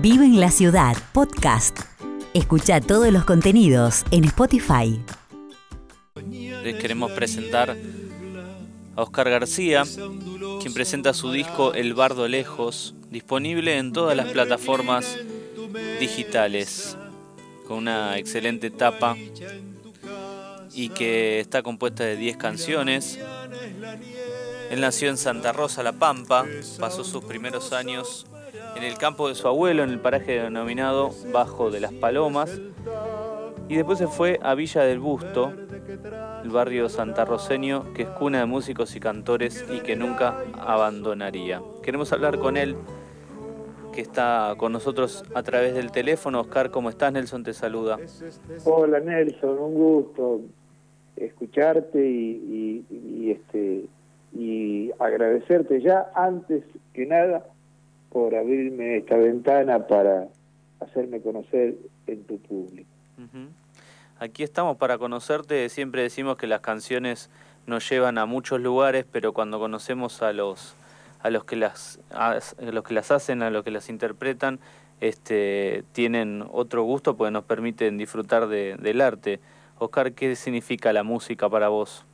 Vive en la ciudad, podcast. Escucha todos los contenidos en Spotify. Les queremos presentar a Oscar García, quien presenta su disco El Bardo Lejos, disponible en todas las plataformas digitales, con una excelente tapa y que está compuesta de 10 canciones. Él nació en Santa Rosa, La Pampa, pasó sus primeros años en el campo de su abuelo, en el paraje denominado Bajo de las Palomas, y después se fue a Villa del Busto, el barrio santarroseño que es cuna de músicos y cantores y que nunca abandonaría. Queremos hablar con él, que está con nosotros a través del teléfono. Oscar, ¿cómo estás? Nelson te saluda. Hola Nelson, un gusto escucharte y este y agradecerte ya antes que nada por abrirme esta ventana para hacerme conocer en tu público. Aquí estamos para conocerte, siempre decimos que las canciones nos llevan a muchos lugares, pero cuando conocemos a los a los que las a los que las hacen, a los que las interpretan, este tienen otro gusto porque nos permiten disfrutar de, del arte. Oscar, ¿qué significa la música para vos?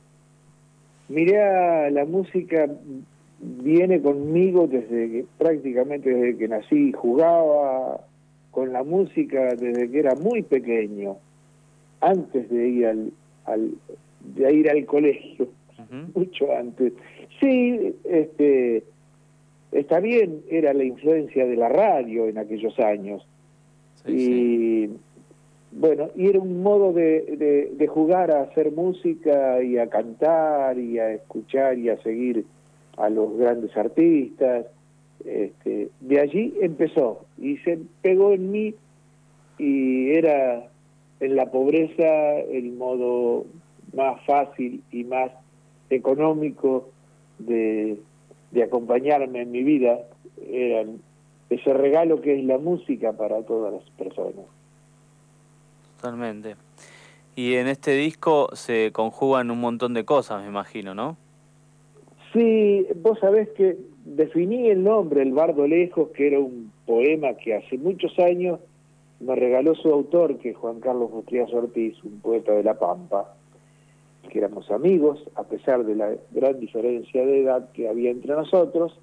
Mirá, la música viene conmigo desde que prácticamente desde que nací, jugaba con la música desde que era muy pequeño, antes de ir al, al de ir al colegio, mucho antes. Sí, este está bien, era la influencia de la radio en aquellos años. y bueno, y era un modo de, de, jugar a hacer música y a cantar y a escuchar y a seguir a los grandes artistas. Este, de allí empezó y se pegó en mí y era en la pobreza el modo más fácil y más económico de, de acompañarme en mi vida, era ese regalo que es la música para todas las personas. Totalmente. Y en este disco se conjugan un montón de cosas, me imagino, ¿no? Sí, vos sabés que definí el nombre, El Bardo Lejos, que era un poema que hace muchos años me regaló su autor, que es Juan Carlos Gutiérrez Ortiz, un poeta de La Pampa, que éramos amigos, a pesar de la gran diferencia de edad que había entre nosotros,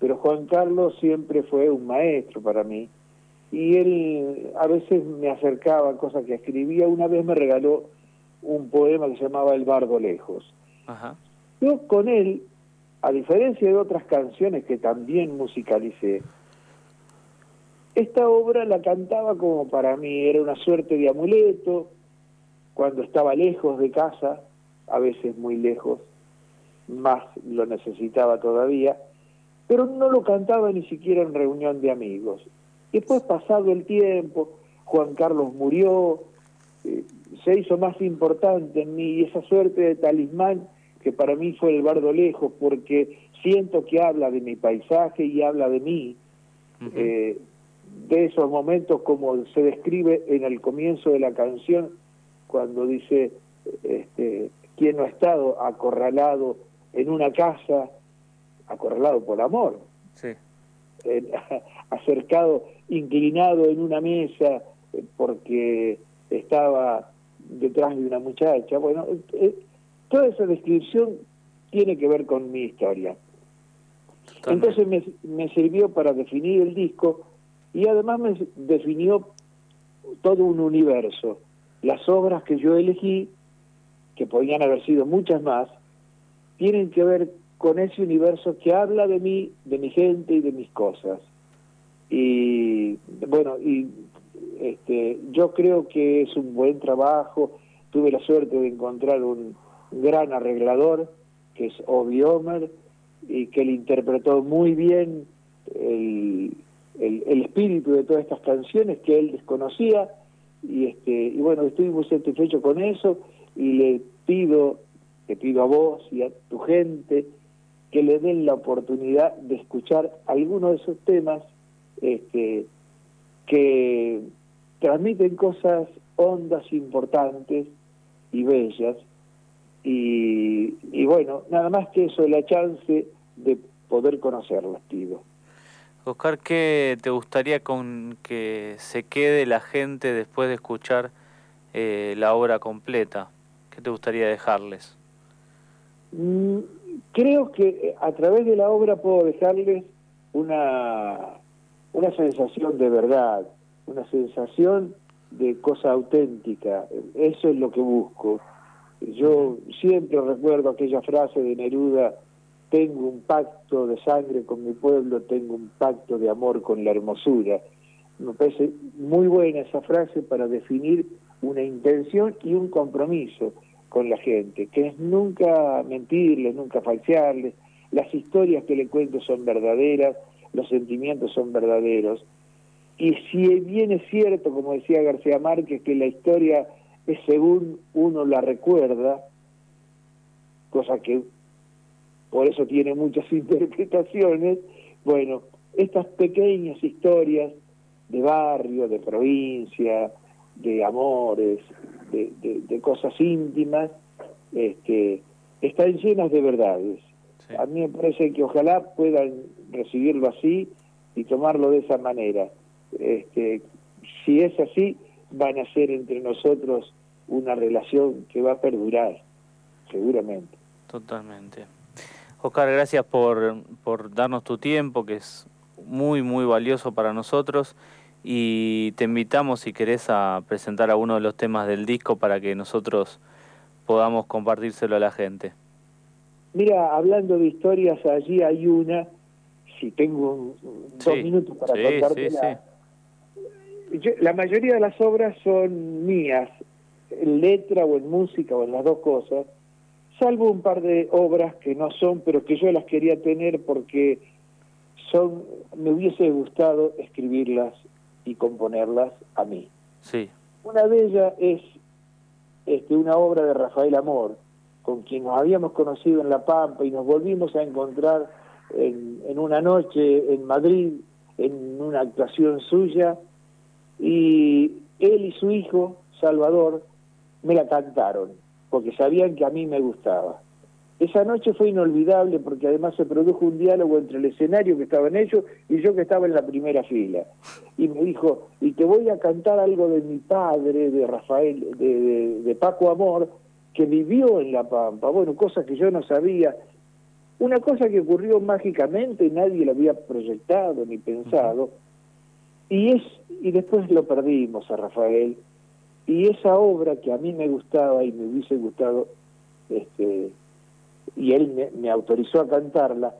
pero Juan Carlos siempre fue un maestro para mí, y él a veces me acercaba a cosas que escribía. Una vez me regaló un poema que se llamaba El Bardo Lejos. Yo con él, a diferencia de otras canciones que también musicalicé, esta obra la cantaba como para mí, era una suerte de amuleto, cuando estaba lejos de casa, a veces muy lejos, más lo necesitaba todavía, pero no lo cantaba ni siquiera en reunión de amigos. Después, pasado el tiempo, Juan Carlos murió, eh, se hizo más importante en mí y esa suerte de talismán que para mí fue el bardo lejos, porque siento que habla de mi paisaje y habla de mí, eh, de esos momentos como se describe en el comienzo de la canción, cuando dice, este, ¿quién no ha estado acorralado en una casa, acorralado por amor? Sí. acercado, inclinado en una mesa porque estaba detrás de una muchacha. Bueno, eh, toda esa descripción tiene que ver con mi historia. Entonces me, me sirvió para definir el disco y además me definió todo un universo. Las obras que yo elegí, que podían haber sido muchas más, tienen que ver con ese universo que habla de mí, de mi gente y de mis cosas. Y bueno, y este, yo creo que es un buen trabajo. Tuve la suerte de encontrar un gran arreglador, que es Obi Omer, y que le interpretó muy bien el, el, espíritu de todas estas canciones que él desconocía. Y, este, y bueno, estoy muy satisfecho con eso y le pido, te pido a vos y a tu gente que le den la oportunidad de escuchar algunos de esos temas este, que transmiten cosas hondas, importantes y bellas. Y, y bueno, nada más que eso, la chance de poder conocerlas, pido. Oscar, ¿qué te gustaría con que se quede la gente después de escuchar eh, la obra completa? ¿Qué te gustaría dejarles? Mm, creo que a través de la obra puedo dejarles una, una sensación de verdad, una sensación de cosa auténtica. Eso es lo que busco. Yo siempre recuerdo aquella frase de Neruda, tengo un pacto de sangre con mi pueblo, tengo un pacto de amor con la hermosura. Me parece muy buena esa frase para definir una intención y un compromiso con la gente, que es nunca mentirles, nunca falsearles, las historias que le cuento son verdaderas, los sentimientos son verdaderos. Y si bien es cierto, como decía García Márquez, que la historia es según uno la recuerda, cosa que por eso tiene muchas interpretaciones, bueno, estas pequeñas historias de barrio, de provincia, de amores, de, cosas íntimas, este, están llenas de verdades. A mí me parece que ojalá puedan recibirlo así y tomarlo de esa manera. Este, si es así, van a ser entre nosotros una relación que va a perdurar, seguramente. Totalmente. Oscar, gracias por, por darnos tu tiempo, que es muy, muy valioso para nosotros. Y te invitamos, si querés, a presentar alguno de los temas del disco para que nosotros podamos compartírselo a la gente. Mira, hablando de historias, allí hay una, si tengo dos minutos para contarte la mayoría de las obras son mías, en letra o en música o en las dos cosas, salvo un par de obras que no son, pero que yo las quería tener porque son, me hubiese gustado escribirlas y componerlas a mí. Sí. Una de ellas es este, una obra de Rafael Amor, con quien nos habíamos conocido en La Pampa y nos volvimos a encontrar en, en una noche en Madrid, en una actuación suya, y él y su hijo, Salvador, me la cantaron, porque sabían que a mí me gustaba. Esa noche fue inolvidable porque además se produjo un diálogo entre el escenario que estaba en ellos y yo que estaba en la primera fila. Y me dijo, y te voy a cantar algo de mi padre, de Rafael, de, de, Paco Amor, que vivió en La Pampa. Bueno, cosas que yo no sabía. Una cosa que ocurrió mágicamente, nadie lo había proyectado ni pensado. Y, es, y después lo perdimos a Rafael. Y esa obra que a mí me gustaba y me hubiese gustado este, y él me, autorizó a cantarla,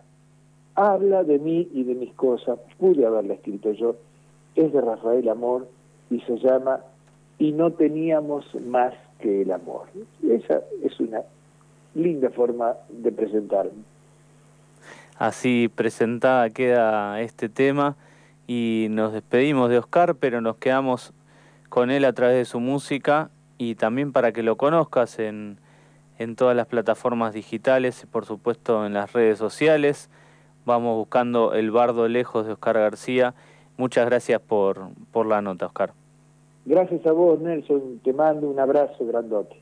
habla de mí y de mis cosas, pude haberla escrito yo, es de Rafael Amor y se llama Y no teníamos más que el amor. Esa es una linda forma de presentarme. Así presentada queda este tema y nos despedimos de Oscar, pero nos quedamos con él a través de su música y también para que lo conozcas en en todas las plataformas digitales y por supuesto en las redes sociales. Vamos buscando El Bardo Lejos de Oscar García. Muchas gracias por, por la nota, Oscar. Gracias a vos, Nelson. Te mando un abrazo grandote.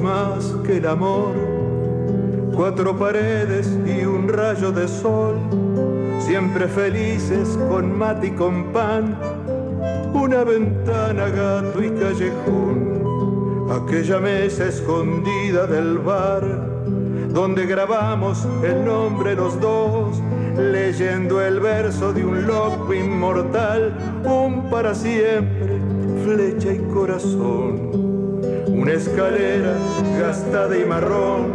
Más que el amor, cuatro paredes y un rayo de sol, siempre felices con mate y con pan, una ventana, gato y callejón, aquella mesa escondida del bar, donde grabamos el nombre los dos, leyendo el verso de un loco inmortal, un para siempre, flecha y corazón una escalera gastada y marrón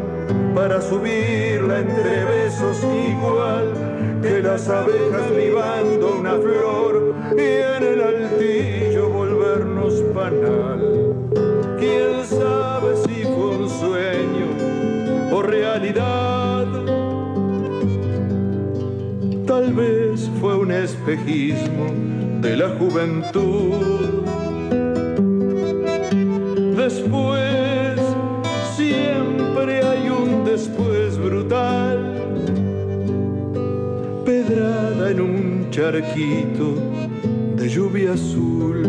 para subirla entre besos igual que las abejas libando una flor y en el altillo volvernos panal. ¿Quién sabe si fue un sueño o realidad? Tal vez fue un espejismo de la juventud charquito de lluvia azul.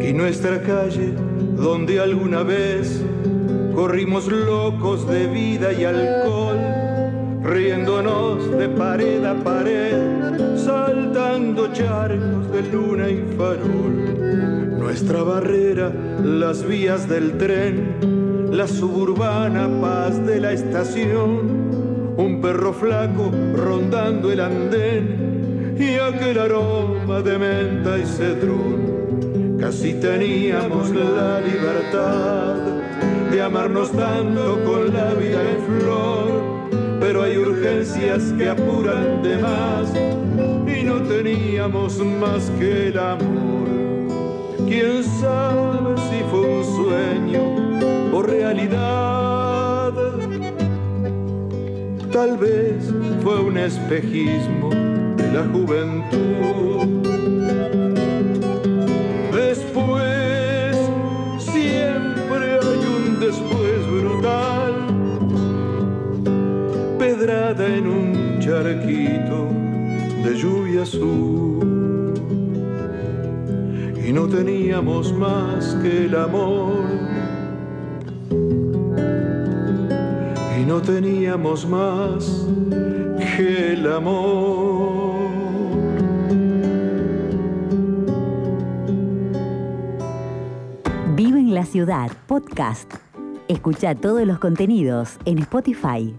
Y nuestra calle, donde alguna vez corrimos locos de vida y alcohol, pared a pared, saltando charcos de luna y farol. Nuestra barrera, las vías del tren, la suburbana paz de la estación, un perro flaco rondando el andén y aquel aroma de menta y cedrón. Casi teníamos la libertad de amarnos tanto con la vida en flor, pero hay urgencias que apuran de más y no teníamos más que el amor. Quién sabe si fue un sueño o realidad. Tal vez fue un espejismo de la juventud. Lluvia azul. Y no teníamos más que el amor. Y no teníamos más que el amor. Vive en la ciudad, podcast. Escucha todos los contenidos en Spotify.